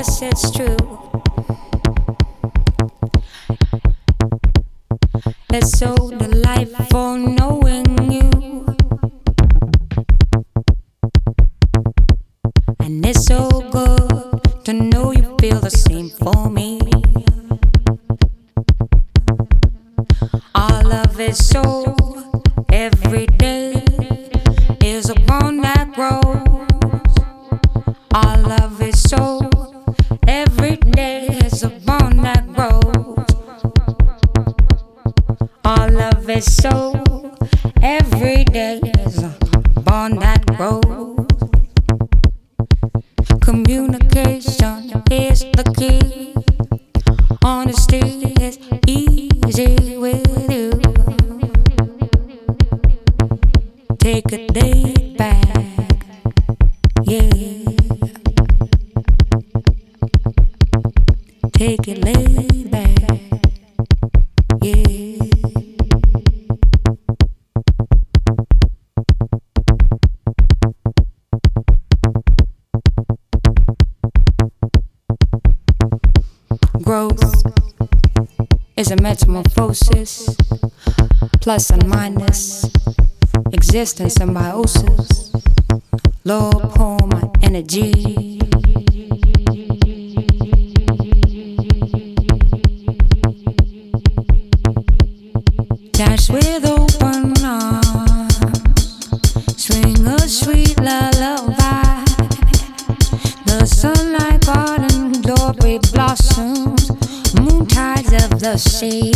yes, it's true. It's so delightful knowing you. And it's so good to know you feel the same for me. Our love is so every day is a bond that grows. Our love is so Our love is so every day is a bond that grows. Communication is the key. Honesty is easy with you. Take a day back, yeah. Take it laid back, is a metamorphosis, plus and minus, existence symbiosis, low poem energy. Dash with open arms, swing a sweet lullaby. The sunlight garden doorway blossoms, tides of the sea,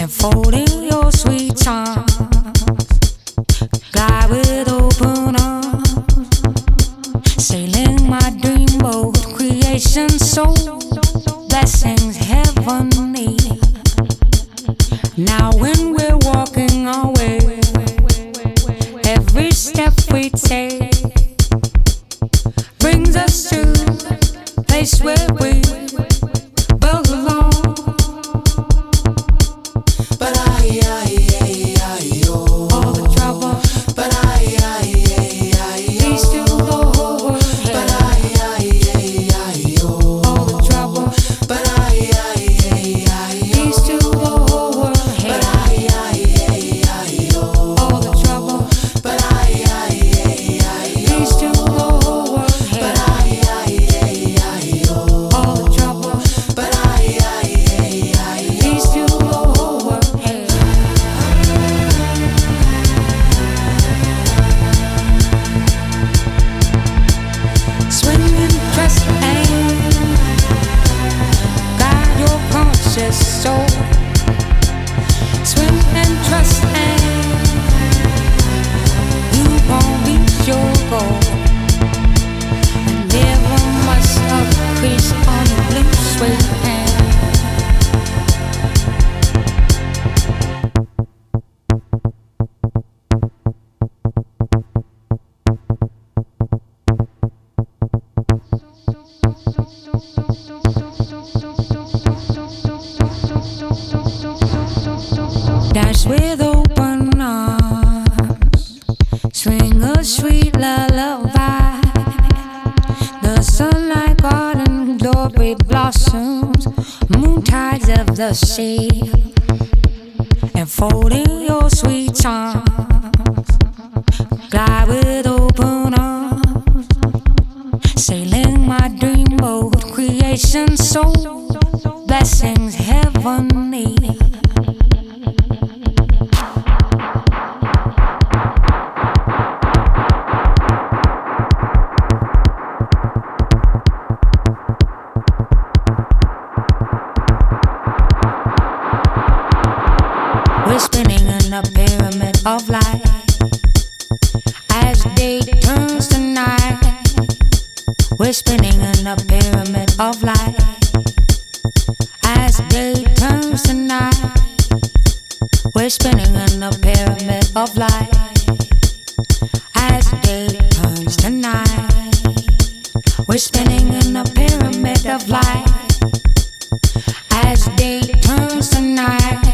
enfolding your sweet charms. Glide with open arms, sailing my dream boat, creation so blessings heavenly. Now when we're walking our way, every step we take brings us to a place where we But swing a sweet lullaby. The sunlight garden glory blossoms, moon tides of the sea, enfolding your sweet charms. Glide with open arms, sailing my dream boat, creation so We're spinning in a pyramid of light as day turns to night. We're spinning in a pyramid of light as day turns to night. We're spinning in a pyramid of light as day turns to night.